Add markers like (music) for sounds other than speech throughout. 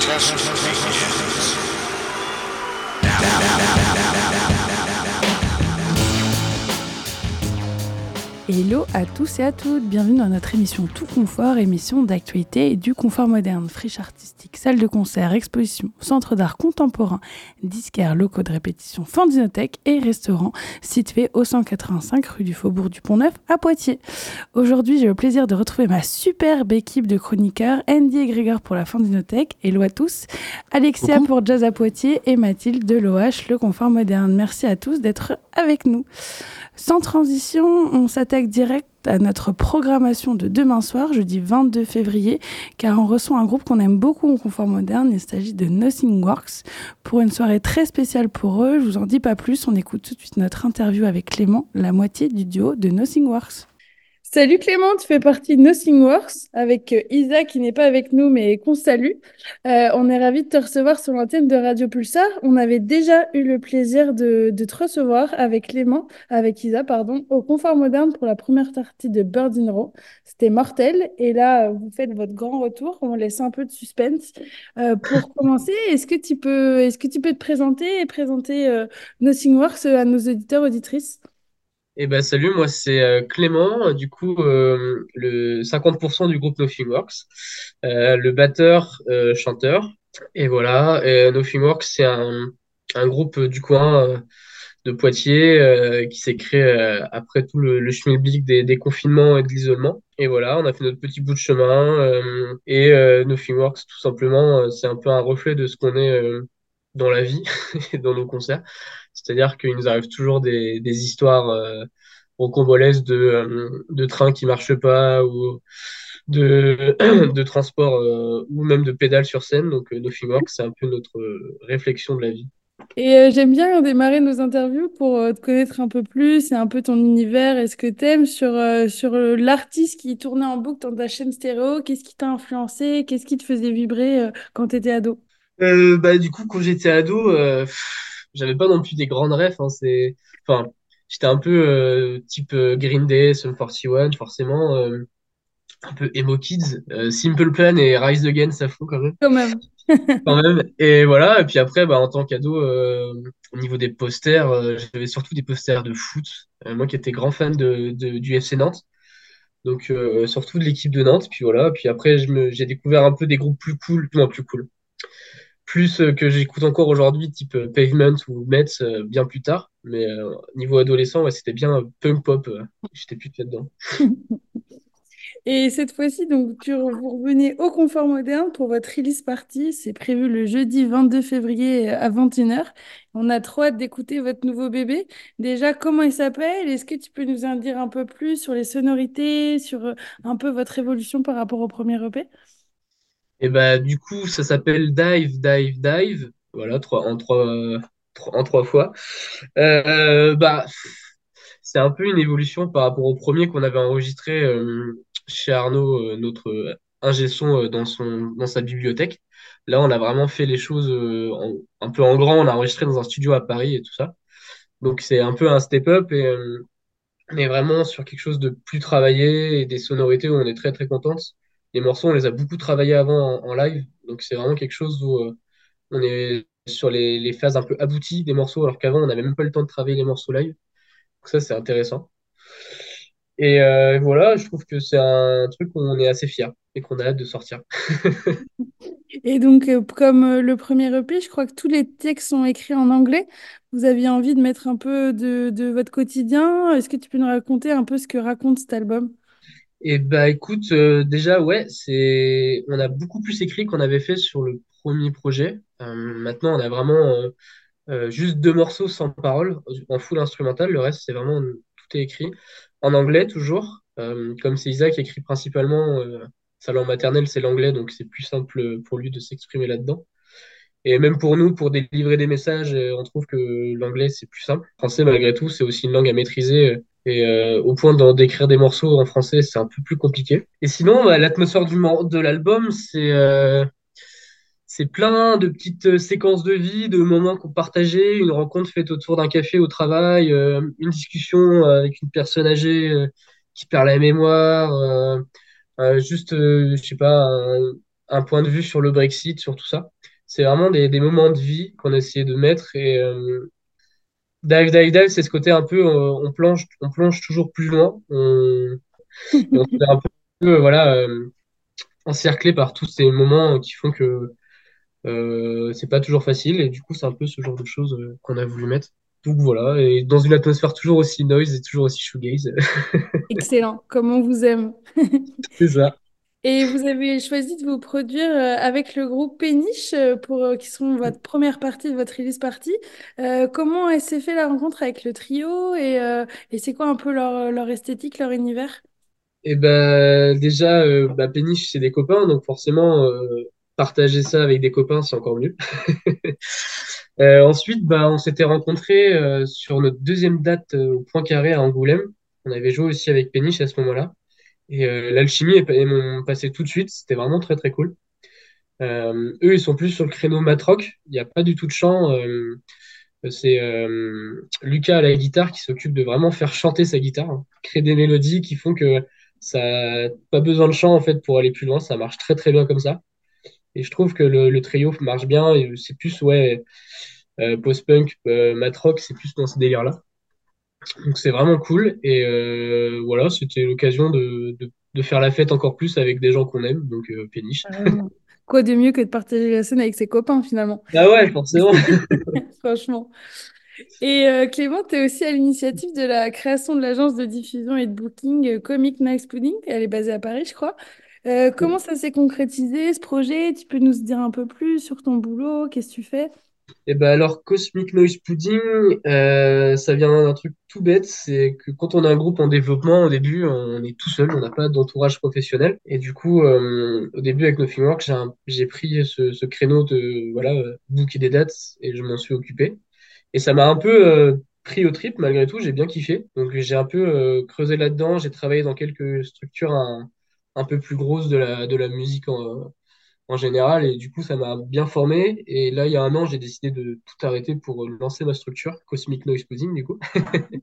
test begins. Now, now, now, now, now, now, now. Hello à tous et à toutes, bienvenue dans notre émission Tout Confort, émission d'actualité et du confort moderne, friche artistique, salle de concert, exposition, centre d'art contemporain, disquaire, locaux de répétition, fandinothèque et restaurant situé au 185 rue du Faubourg du Pont-Neuf à Poitiers. Aujourd'hui, j'ai le plaisir de retrouver ma superbe équipe de chroniqueurs, Andy et Grégor pour la fandinothèque, hello à tous, Alexia Coucou. pour Jazz à Poitiers et Mathilde de l'OH, le confort moderne. Merci à tous d'être avec nous. Sans transition, on s'attaque direct à notre programmation de demain soir, jeudi 22 février, car on reçoit un groupe qu'on aime beaucoup en confort moderne. Il s'agit de Nothing Works pour une soirée très spéciale pour eux. Je vous en dis pas plus. On écoute tout de suite notre interview avec Clément, la moitié du duo de Nothing Works. Salut Clément, tu fais partie de Nothing Works avec euh, Isa qui n'est pas avec nous mais qu'on salue. Euh, on est ravis de te recevoir sur l'antenne de Radio Pulsar. On avait déjà eu le plaisir de, de te recevoir avec Clément, avec Isa, pardon, au Confort Moderne pour la première partie de Bird in Row. C'était mortel. Et là, vous faites votre grand retour. On laisse un peu de suspense. Euh, pour (laughs) commencer, est-ce que tu peux, est-ce que tu peux te présenter et présenter euh, Nothing Works à nos auditeurs, auditrices? Eh ben, salut, moi c'est euh, Clément, du coup euh, le 50% du groupe Nothing euh, le batteur, euh, chanteur, et voilà, Nothing Works c'est un, groupe du coin de Poitiers qui s'est créé après tout le, le schmilblick des, des confinements et de l'isolement, et voilà, on a fait notre petit bout de chemin, et Nothing Works tout simplement, c'est un peu un reflet de ce qu'on est dans la vie (laughs) et dans nos concerts. C'est-à-dire qu'il nous arrive toujours des, des histoires euh, rocambolesques de, euh, de trains qui marchent pas ou de, (clears throat) de transport euh, ou même de pédales sur scène. Donc, euh, Nothing Works, c'est un peu notre réflexion de la vie. Et j'aime bien démarrer nos interviews pour te connaître un peu plus et un peu ton univers et ce que t'aimes sur, sur l'artiste qui tournait en boucle dans ta chaîne stéréo. Qu'est-ce qui t'a influencé? Qu'est-ce qui te faisait vibrer quand t'étais ado? Euh, bah, du coup, quand j'étais ado, euh, j'avais pas non plus des grandes refs. Hein, c'est... Enfin, j'étais un peu euh, type Green Day, Sum 41, forcément. un peu emo kids. Simple Plan et Rise Against, ça fout quand même. Quand même. (laughs) quand même. Et voilà. Et puis après, bah, en tant qu'ado, au niveau des posters, j'avais surtout des posters de foot. Moi qui étais grand fan de, de- du FC Nantes. Donc, surtout de l'équipe de Nantes. Puis voilà. Puis après, je me, j'ai découvert un peu des groupes plus cool. Non, plus cool. Plus euh, que j'écoute encore aujourd'hui, type euh, Pavement ou Metz, euh, bien plus tard. Mais niveau adolescent, ouais, c'était bien punk pop. j'étais plus là-dedans. (laughs) Et cette fois-ci, donc, vous revenez au Confort Moderne pour votre release party. C'est prévu le jeudi 22 février à 21h. On a trop hâte d'écouter votre nouveau bébé. Déjà, comment il s'appelle? Est-ce que tu peux nous en dire un peu plus sur les sonorités, sur un peu votre évolution par rapport au premier EP? Et bah, du coup, ça s'appelle Dive, Dive, Dive. Voilà, trois, en trois, en trois fois. Euh, bah, c'est un peu une évolution par rapport au premier qu'on avait enregistré euh, chez Arnaud, euh, notre euh, ingé son, dans son, dans sa bibliothèque. Là, on a vraiment fait les choses un peu en grand. On a enregistré dans un studio à Paris et tout ça. Donc, c'est un peu un step-up et on est vraiment sur quelque chose de plus travaillé et des sonorités où on est très, très contente. Les morceaux, on les a beaucoup travaillés avant en, live. Donc, c'est vraiment quelque chose où euh, on est sur les, phases un peu abouties des morceaux, alors qu'avant, on n'avait même pas le temps de travailler les morceaux live. Donc ça, c'est intéressant. Et euh, voilà, je trouve que c'est un truc où on est assez fier et qu'on a hâte de sortir. (laughs) Et donc, euh, comme le premier EP, je crois que tous les textes sont écrits en anglais. Vous aviez envie de mettre un peu de votre quotidien. Est-ce que tu peux nous raconter un peu ce que raconte cet album? Et bah écoute, euh, déjà, ouais, c'est, on a beaucoup plus écrit qu'on avait fait sur le premier projet. Euh, maintenant, on a vraiment euh, euh, juste deux morceaux sans parole, en full instrumental. Le reste, c'est vraiment, tout est écrit en anglais toujours. Euh, comme c'est Isaac qui écrit principalement, euh, sa langue maternelle, c'est l'anglais, donc c'est plus simple pour lui de s'exprimer là-dedans. Et même pour nous, pour délivrer des messages, on trouve que l'anglais, c'est plus simple. Le français, malgré tout, c'est aussi une langue à maîtriser. Et euh, au point d'en d'écrire des morceaux en français, c'est un peu plus compliqué. Et sinon, bah, l'atmosphère du de l'album, c'est euh, c'est plein de petites euh, séquences de vie, de moments qu'on partageait, une rencontre faite autour d'un café au travail, une discussion avec une personne âgée qui perd la mémoire, juste, je sais pas, un, un point de vue sur le Brexit, sur tout ça. C'est vraiment des, des moments de vie qu'on a essayé de mettre. Et Dive, Dive, Dive, c'est ce côté un peu, euh, on plonge, on plonge toujours plus loin. On, et on fait un peu, euh, voilà, euh, encerclé par tous ces moments qui font que euh, c'est pas toujours facile. Et du coup, c'est un peu ce genre de choses qu'on a voulu mettre. Donc voilà, et dans une atmosphère toujours aussi noise et toujours aussi shoegaze. (laughs) Excellent, comme on vous aime. C'est ça. Et vous avez choisi de vous produire euh, avec le groupe Péniche, euh, pour, euh, qui sont votre première partie de votre release party. Euh, comment s'est fait la rencontre avec le trio et, et c'est quoi un peu leur, leur esthétique, leur univers? Et ben déjà, bah, Péniche, c'est des copains, donc forcément, partager ça avec des copains, c'est encore mieux. (laughs) Ensuite, bah, on s'était rencontrés sur notre deuxième date au Point Carré à Angoulême. On avait joué aussi avec Péniche à ce moment-là. Et euh, l'alchimie est, passé tout de suite. C'était vraiment très très cool. Euh, eux, ils sont plus sur le créneau matrock. Il n'y a pas du tout de chant. Euh, c'est Lucas à la guitare qui s'occupe de vraiment faire chanter sa guitare, hein. créer des mélodies qui font que ça pas besoin de chant en fait pour aller plus loin. Ça marche très très bien comme ça. Et je trouve que le, trio marche bien. C'est plus ouais post-punk, matrock, c'est plus dans ce délire-là. Donc c'est vraiment cool. Et euh, voilà, c'était l'occasion de, de, de faire la fête encore plus avec des gens qu'on aime, donc euh, Péniche. Quoi de mieux que de partager la scène avec ses copains finalement, Ah ouais, forcément. (laughs) franchement. Et euh, Clément, tu es aussi à l'initiative de la création de l'agence de diffusion et de booking Comic Nice Pudding. Elle est basée à Paris, je crois. Comment ça s'est concrétisé, ce projet? Tu peux nous dire un peu plus sur ton boulot? Qu'est-ce que tu fais? Et ben alors, Cosmic Noise Pudding, euh, ça vient d'un truc tout bête, c'est que quand on a un groupe en développement, au début, on est tout seul, on n'a pas d'entourage professionnel. Et du coup, euh, au début, avec Nothing Work, j'ai pris ce, créneau de voilà, euh, booker des dates et je m'en suis occupé. Et ça m'a un peu pris au trip, malgré tout, j'ai bien kiffé. Donc j'ai un peu creusé là-dedans, j'ai travaillé dans quelques structures un, un peu plus grosses de la, de la musique en, en général. Et du coup, ça m'a bien formé. Et là, il y a un an, j'ai décidé de tout arrêter pour euh, lancer ma structure, Cosmic Noise Pudding, du coup. (laughs)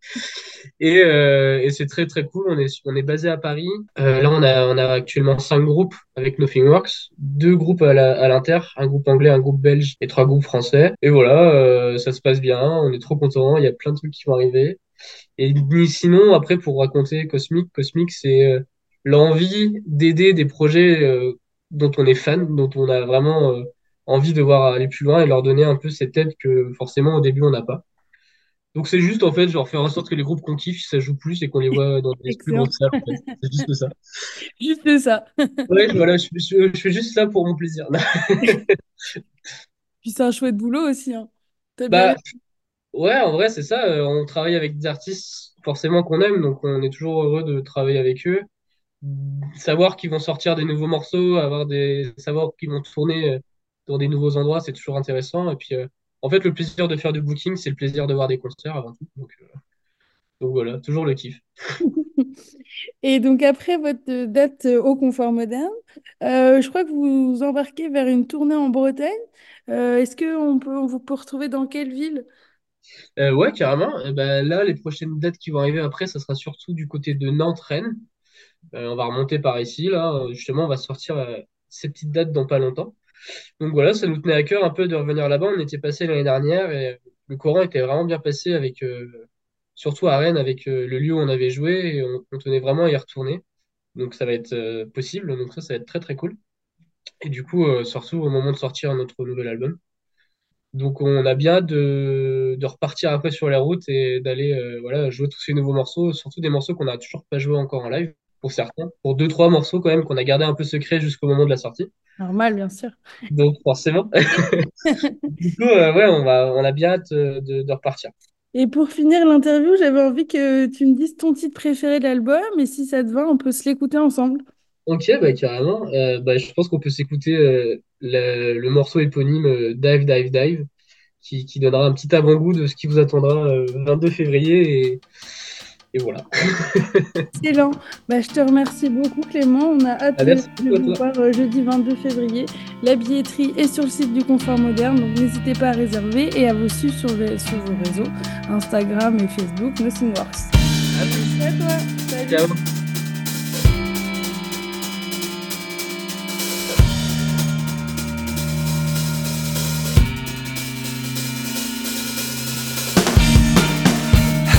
Et, euh, et c'est très, très cool. On est, on est basé à Paris. Euh, là, on a, on a actuellement cinq groupes avec Nothing Works, deux groupes à l'inter, un groupe anglais, un groupe belge et trois groupes français. Et voilà, euh, ça se passe bien. On est trop contents. Il y a plein de trucs qui vont arriver. Et sinon, après, pour raconter Cosmic, Cosmic, c'est l'envie d'aider des projets dont on est fan, dont on a vraiment euh, envie de voir aller plus loin et leur donner un peu cette aide que forcément au début on n'a pas. Donc c'est juste en fait, genre faire en sorte que les groupes qu'on kiffe, ça joue plus et qu'on les voit dans des plus grosses salles. en fait. C'est juste ça. (laughs) Juste ça. (laughs) Ouais, voilà, je, je- je fais juste ça pour mon plaisir. (laughs) Puis c'est un chouette boulot aussi, hein. Bah ouais, en vrai c'est ça. euh, On travaille avec des artistes forcément qu'on aime, donc on est toujours heureux de travailler avec eux. Savoir qu'ils vont sortir des nouveaux morceaux, avoir des, savoir qu'ils vont tourner euh, dans des nouveaux endroits, c'est toujours intéressant. Et puis, euh, en fait, le plaisir de faire du booking, c'est le plaisir de voir des concerts avant tout. Donc, euh, donc voilà, toujours le kiff. (laughs) Et donc après votre date au Confort Moderne, euh, je crois que vous vous embarquez vers une tournée en Bretagne. Est-ce que on peut, on vous peut retrouver dans quelle ville? Ouais, carrément. Et ben, là, les prochaines dates qui vont arriver après, ça sera surtout du côté de Nantes-Rennes. Euh, on va remonter par ici, là. Euh, Justement, on va sortir euh, ces petites dates dans pas longtemps. Donc voilà, ça nous tenait à cœur un peu de revenir là-bas. On était passé l'année dernière et le courant était vraiment bien passé avec, surtout à Rennes, avec le lieu où on avait joué et on, tenait vraiment à y retourner. Donc ça va être possible. Donc ça, ça va être très très cool. Et du coup, surtout au moment de sortir notre nouvel album. Donc on a bien de, repartir après sur la route et d'aller voilà, jouer tous ces nouveaux morceaux, surtout des morceaux qu'on n'a toujours pas joué encore en live, pour certains. Pour deux, trois morceaux quand même qu'on a gardé un peu secret jusqu'au moment de la sortie. Normal, bien sûr. Donc forcément. (laughs) Du coup, euh, ouais, on va, on a bien hâte euh, de, de repartir. Et pour finir l'interview, j'avais envie que tu me dises ton titre préféré de l'album et si ça te va, on peut se l'écouter ensemble. Ok, bah carrément. Euh, bah, je pense qu'on peut s'écouter euh, le, le morceau éponyme euh, Dive, Dive, Dive, qui, qui donnera un petit avant-goût de ce qui vous attendra le 22 février. Et, et voilà. Excellent. Bah, je te remercie beaucoup, Clément. On a hâte ah, de vous voir euh, jeudi 22 février. La billetterie est sur le site du Confort Moderne, donc n'hésitez pas à réserver et à vous suivre sur, vos réseaux Instagram et Facebook, Nothingworks. À plus. À toi. Salut. Ciao.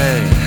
Hey.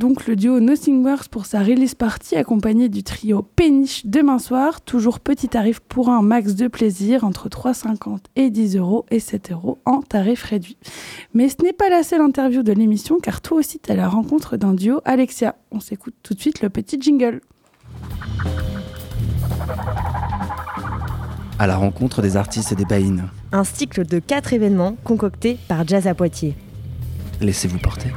Donc le duo Nothing Works pour sa release party accompagné du trio Péniche demain soir. Toujours petit tarif pour un max de plaisir entre 3,50 et 10 euros et 7 euros en tarif réduit. Mais ce n'est pas la seule interview de l'émission car toi aussi tu as la rencontre d'un duo Alexia. On s'écoute tout de suite le petit jingle. À la rencontre des artistes et des baïnes. Un cycle de quatre événements concoctés par Jazz à Poitiers. Laissez-vous porter.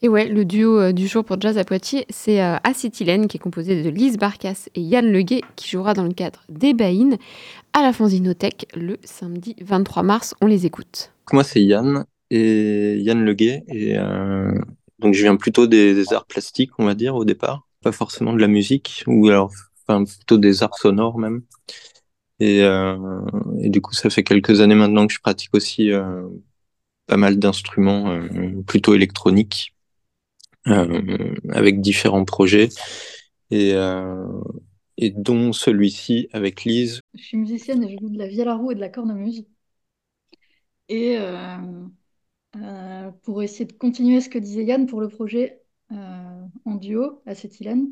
Et ouais, le duo euh, du jour pour Jazz à Poitiers, c'est euh, qui est composé de Lise Barcas et Yann Leguet qui jouera dans le cadre des Baïnes à la Fanzinothèque le samedi 23 mars. On les écoute. Moi, c'est Yann et Yann Leguet. Et euh, donc, je viens plutôt des, arts plastiques, on va dire, au départ. Pas forcément de la musique, ou alors plutôt des arts sonores même. Et, euh, et, du coup, ça fait quelques années maintenant que je pratique aussi pas mal d'instruments plutôt électroniques. Euh, avec différents projets et, euh, et dont celui-ci avec Lise. Je suis musicienne et je joue de la vielle à roue et de la cornemuse. Et euh, pour essayer de continuer ce que disait Yann pour le projet en duo, acétylène,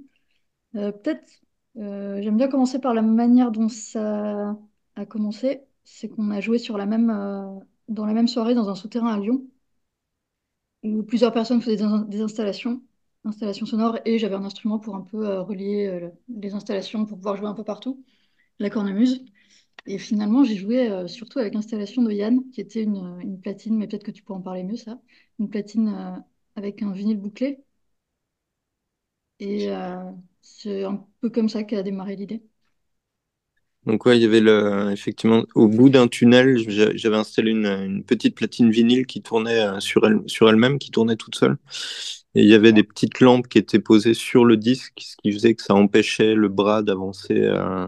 peut-être j'aime bien commencer par la manière dont ça a commencé. C'est qu'on a joué sur la même, dans la même soirée dans un souterrain à Lyon où plusieurs personnes faisaient des, installations, installations sonores, et j'avais un instrument pour un peu euh, relier euh, les installations pour pouvoir jouer un peu partout, la cornemuse. Et finalement, j'ai joué euh, surtout avec l'installation de Yann, qui était une, une platine, mais peut-être que tu peux en parler mieux, ça. Une platine avec un vinyle bouclé. Et c'est un peu comme ça qu'a démarré l'idée. Donc ouais, il y avait le, effectivement au bout d'un tunnel, j'avais installé une, une, petite platine vinyle qui tournait euh, sur elle sur elle-même, qui tournait toute seule. Et il y avait des petites lampes qui étaient posées sur le disque, ce qui faisait que ça empêchait le bras d'avancer euh,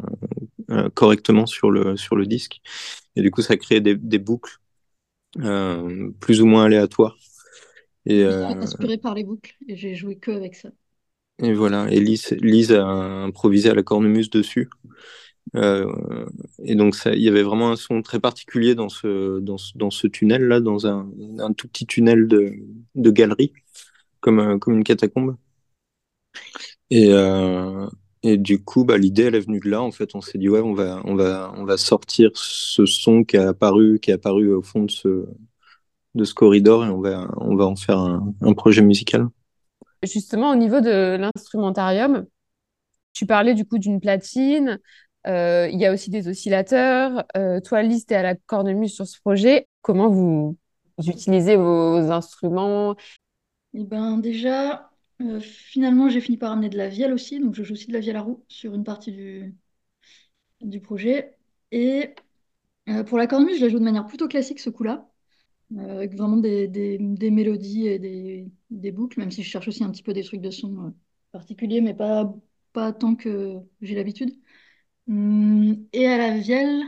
euh, correctement sur le sur le disque. Et du coup, ça créait des, des boucles euh, plus ou moins aléatoires. Et inspiré par les boucles, j'ai joué que avec ça. Et voilà. Et Lise, Lise a improvisé à la cornemuse dessus. Euh, et donc il y avait vraiment un son très particulier dans ce ce, dans un, tout petit tunnel de, galerie, comme euh, comme une catacombe. Et euh, du coup, bah, l'idée elle est venue de là. En fait, on s'est dit ouais, on va sortir ce son qui a apparu qui est apparu au fond de ce corridor et on va en faire un, projet musical. Justement, au niveau de l'instrumentarium, tu parlais du coup d'une platine, il y a aussi des oscillateurs. Euh, toi, Lise, tu es à la cornemuse sur ce projet. Comment vous, utilisez vos instruments? Eh ben, déjà, euh, finalement, j'ai fini par amener de la vielle aussi. Donc, je joue aussi de la vielle à roue sur une partie du, du projet. Et euh, pour la cornemuse, je la joue de manière plutôt classique ce coup-là. Euh, avec vraiment des, des, des, mélodies et des, des, boucles, même si je cherche aussi un petit peu des trucs de son euh, particuliers, mais pas, pas tant que j'ai l'habitude. Hum, et à la vielle,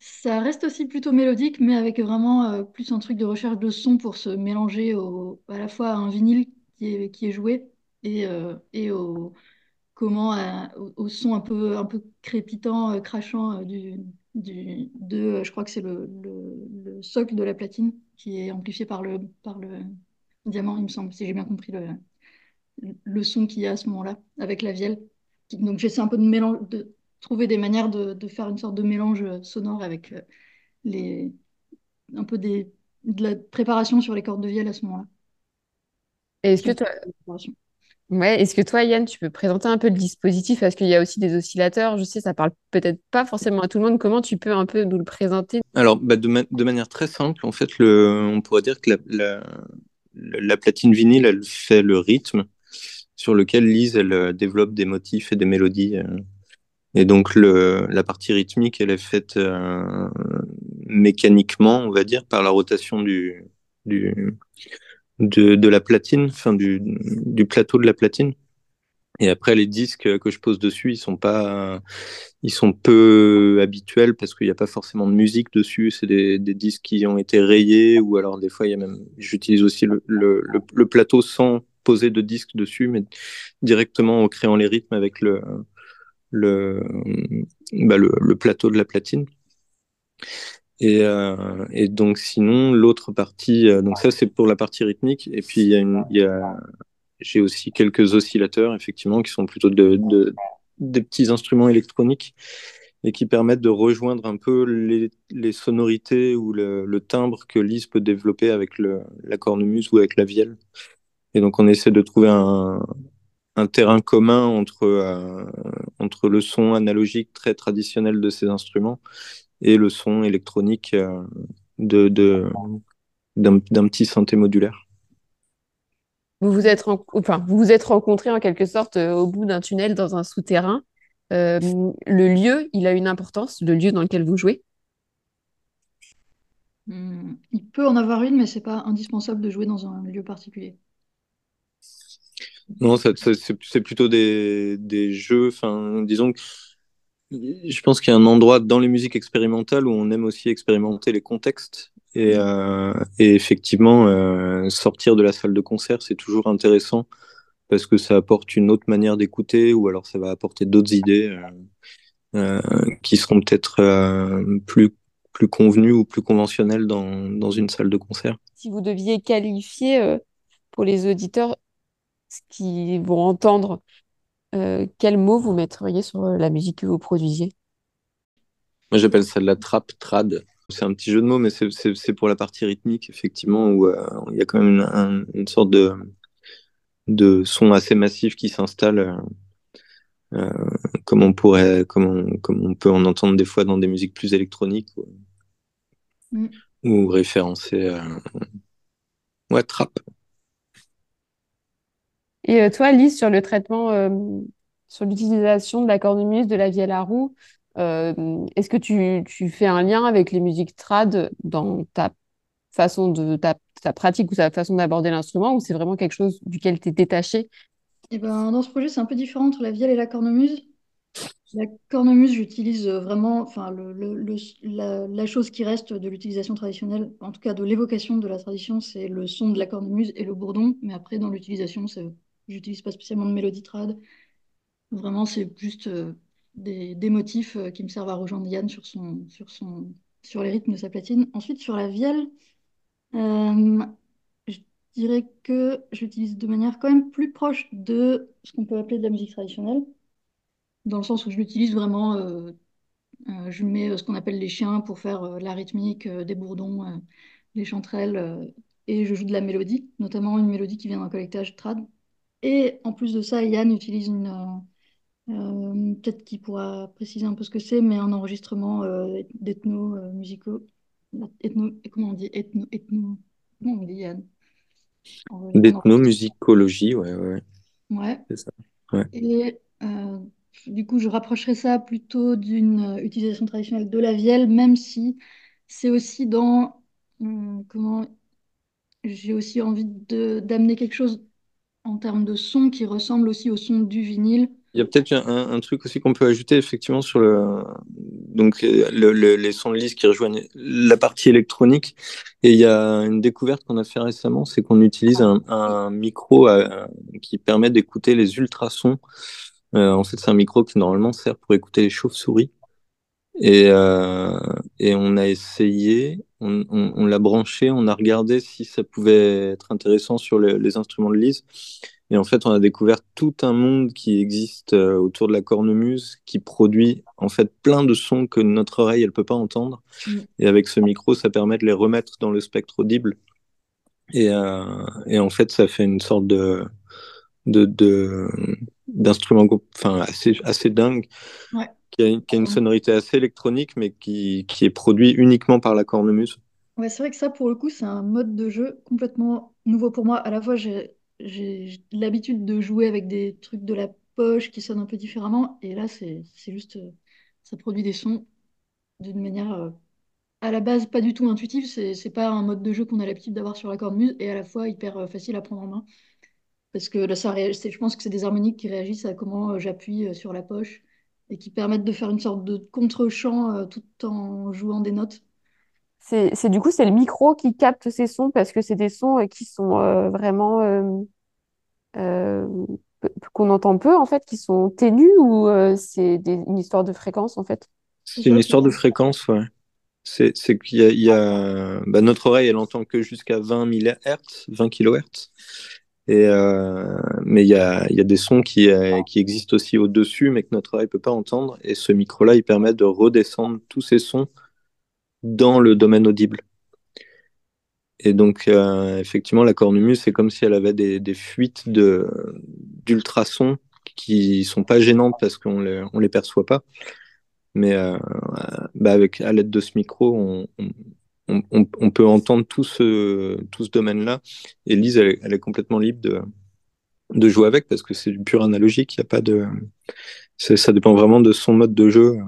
ça reste aussi plutôt mélodique, mais avec vraiment euh, plus un truc de recherche de son pour se mélanger au, à la fois à un vinyle qui est, qui est joué et, euh, et au, comment, euh, au, son un peu, un peu crépitant, crachant du, du, de, je crois que c'est le, le, le, socle de la platine qui est amplifié par le, par le diamant, il me semble, si j'ai bien compris le, le son qu'il y a à ce moment-là avec la vielle. Donc j'essaie un peu de mélanger. Trouver des manières de, de, faire une sorte de mélange sonore avec euh, les, un peu des, de la préparation sur les cordes de vielle à ce moment-là. Est-ce que toi... Ouais, est-ce que toi, Yann, tu peux présenter un peu le dispositif? Parce qu'il y a aussi des oscillateurs. Je sais, ça parle peut-être pas forcément à tout le monde. Comment tu peux un peu nous le présenter? Alors, bah de, ma de, manière très simple, en fait, le, on pourrait dire que la, la, la, platine vinyle, elle fait le rythme sur lequel Lise, elle développe des motifs et des mélodies. Euh, et donc le, la partie rythmique, elle est faite euh, mécaniquement, on va dire, par la rotation du, du de, de, la platine, enfin du, du plateau de la platine. Et après les disques que je pose dessus, ils sont pas, ils sont peu habituels parce qu'il n'y a pas forcément de musique dessus. C'est des, des, disques qui ont été rayés ou alors des fois il y a même, j'utilise aussi le, le, le, plateau sans poser de disque dessus, mais directement en créant les rythmes avec le le, bah le, le, plateau de la platine. Et, euh, et donc sinon, l'autre partie, euh, donc ça c'est pour la partie rythmique. Et puis y a j'ai aussi quelques oscillateurs effectivement qui sont plutôt de, de, des petits instruments électroniques et qui permettent de rejoindre un peu les, les sonorités ou le, timbre que Lise peut développer avec la cornemuse ou avec la vielle. Et donc on essaie de trouver un, un terrain commun entre, euh, entre le son analogique très traditionnel de ces instruments et le son électronique euh, de, de, d'un, d'un petit synthé modulaire. Vous vous êtes, enfin, vous vous êtes rencontrés en quelque sorte euh, au bout d'un tunnel dans un souterrain. Euh, le lieu, il a une importance, le lieu dans lequel vous jouez? Hmm, Il peut en avoir une, mais c'est pas indispensable de jouer dans un lieu particulier. Non, c'est plutôt des, des jeux. Enfin, disons que je pense qu'il y a un endroit dans les musiques expérimentales où on aime aussi expérimenter les contextes. Et, euh, et effectivement, euh, sortir de la salle de concert, c'est toujours intéressant parce que ça apporte une autre manière d'écouter ou alors ça va apporter d'autres idées euh, euh qui seront peut-être euh, plus, plus convenues ou plus conventionnelles dans, dans une salle de concert. Si vous deviez qualifier euh, pour les auditeurs ce qu'ils vont entendre euh, quel mot vous mettriez sur la musique que vous produisiez? Moi, j'appelle ça de la trap trad. C'est un petit jeu de mots, mais c'est pour la partie rythmique, effectivement, où euh, il y a quand même une, un, une sorte de, de son assez massif qui s'installe, euh, euh, comme on pourrait, comme on, comme on peut en entendre des fois dans des musiques plus électroniques, ou, mm. ou référencées. Euh, ouais, trap. Et euh, toi, Lise, sur le traitement, euh, sur l'utilisation de la cornemuse, de la vielle à roue, euh, est-ce que tu, tu, fais un lien avec les musiques trad dans ta façon de ta, pratique ou ta façon d'aborder l'instrument ou c'est vraiment quelque chose duquel tu es détaché? Eh ben, Dans ce projet, c'est un peu différent entre la vielle et la cornemuse. La cornemuse, j'utilise vraiment la, chose qui reste de l'utilisation traditionnelle, en tout cas de l'évocation de la tradition, c'est le son de la cornemuse et le bourdon. Mais après, dans l'utilisation, c'est J'utilise pas spécialement de mélodie trad. Vraiment, c'est juste euh, des, motifs euh, qui me servent à rejoindre Yann sur, son, sur, son, sur les rythmes de sa platine. Ensuite, sur la vielle, euh, je dirais que j'utilise de manière quand même plus proche de ce qu'on peut appeler de la musique traditionnelle, dans le sens où je l'utilise vraiment, je mets ce qu'on appelle les chiens pour faire la rythmique, des bourdons, des chanterelles, et je joue de la mélodie, notamment une mélodie qui vient d'un collectage trad. Et en plus de ça, Yann utilise une. Euh, euh, peut-être qu'il pourra préciser un peu ce que c'est, mais un enregistrement euh, d'ethno euh. Ethno, comment on dit ethno, ethno, Comment on dit Yann? D'ethnomusicologie, ouais, ouais. Ouais. C'est ça. Ouais. Et euh, du coup, je rapprocherais ça plutôt d'une utilisation traditionnelle de la vielle, même si c'est aussi dans. Hum, comment. J'ai aussi envie d'amener quelque chose en termes de son qui ressemble aussi au son du vinyle. Il y a peut-être un, truc aussi qu'on peut ajouter effectivement sur le, donc le, les sons de Lise qui rejoignent la partie électronique. Et il y a une découverte qu'on a fait récemment, c'est qu'on utilise un, micro euh, qui permet d'écouter les ultrasons. Euh, en fait, c'est un micro qui normalement sert pour écouter les chauves-souris. Et, euh, et on a essayé, on, on, on l'a branché, on a regardé si ça pouvait être intéressant sur les, les, instruments de Lise. Et en fait, on a découvert tout un monde qui existe euh, autour de la cornemuse, qui produit en fait plein de sons que notre oreille elle peut pas entendre. Mm. Et avec ce micro, ça permet de les remettre dans le spectre audible. Et, euh, et en fait, ça fait une sorte de de d'instrument enfin assez assez dingue. Ouais qui a, qui a, une sonorité assez électronique, mais qui, qui est produit uniquement par la cornemuse. Ouais, c'est vrai que ça, pour le coup, c'est un mode de jeu complètement nouveau pour moi. À la fois, j'ai l'habitude de jouer avec des trucs de la poche qui sonnent un peu différemment, et là, c'est juste, ça produit des sons d'une manière euh, à la base pas du tout intuitive. C'est pas un mode de jeu qu'on a l'habitude d'avoir sur la cornemuse, et à la fois hyper euh, facile à prendre en main. Parce que là, ça je pense que c'est des harmoniques qui réagissent à comment euh, j'appuie sur la poche et qui permettent de faire une sorte de contre-champ euh, tout en jouant des notes. C'est du coup, c'est le micro qui capte ces sons parce que c'est des sons euh, qui sont euh, vraiment euh, euh qu'on entend peu en fait, qui sont ténus ou c'est une histoire de fréquence en fait? C'est une histoire de fréquence, ouais. C'est qu'il y a, il y a- bah, notre oreille, elle entend que jusqu'à 20 MHz, 20 kHz. Euh, mais il y a, des sons qui, euh, qui existent aussi au-dessus, mais que notre oreille peut pas entendre. Et ce micro-là, il permet de redescendre tous ces sons dans le domaine audible. Et donc, euh, effectivement, la cornemuse, c'est comme si elle avait des, fuites de, d'ultrasons qui sont pas gênantes parce qu'on on les perçoit pas. Mais bah avec, à l'aide de ce micro, on, on, on peut entendre tout ce, tout ce domaine-là. Et Lise, elle, est- elle est complètement libre de, de jouer avec parce que c'est du pur analogique. Il y a pas de, c'est- ça dépend vraiment de son mode de jeu.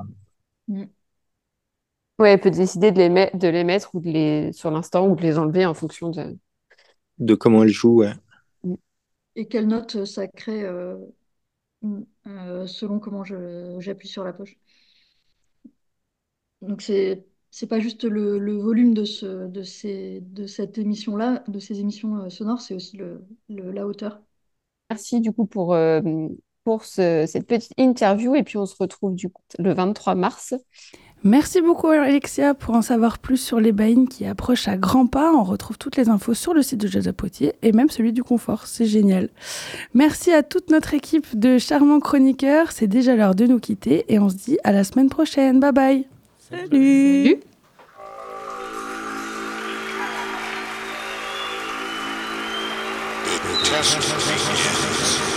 Ouais, elle peut décider de les, mettre, de les mettre ou de les, sur l'instant ou de les enlever en fonction de. de comment elle joue. Ouais. Et quelle note ça crée euh, euh, selon comment je- j'appuie sur la poche? Donc c'est c'est pas juste le, le volume de ce de ces de cette émission-là, de ces émissions euh, sonores, c'est aussi le, le- la hauteur. Merci du coup pour, euh, pour ce- cette petite interview et puis on se retrouve du coup le 23 mars. Merci beaucoup Alexia pour en savoir plus sur les baïnes qui approchent à grands pas. On retrouve toutes les infos sur le site de Jazz à Poitiers et même celui du confort. C'est génial. Merci à toute notre équipe de charmants chroniqueurs. C'est déjà l'heure de nous quitter et on se dit à la semaine prochaine. Bye bye. Salut. Salut. Test.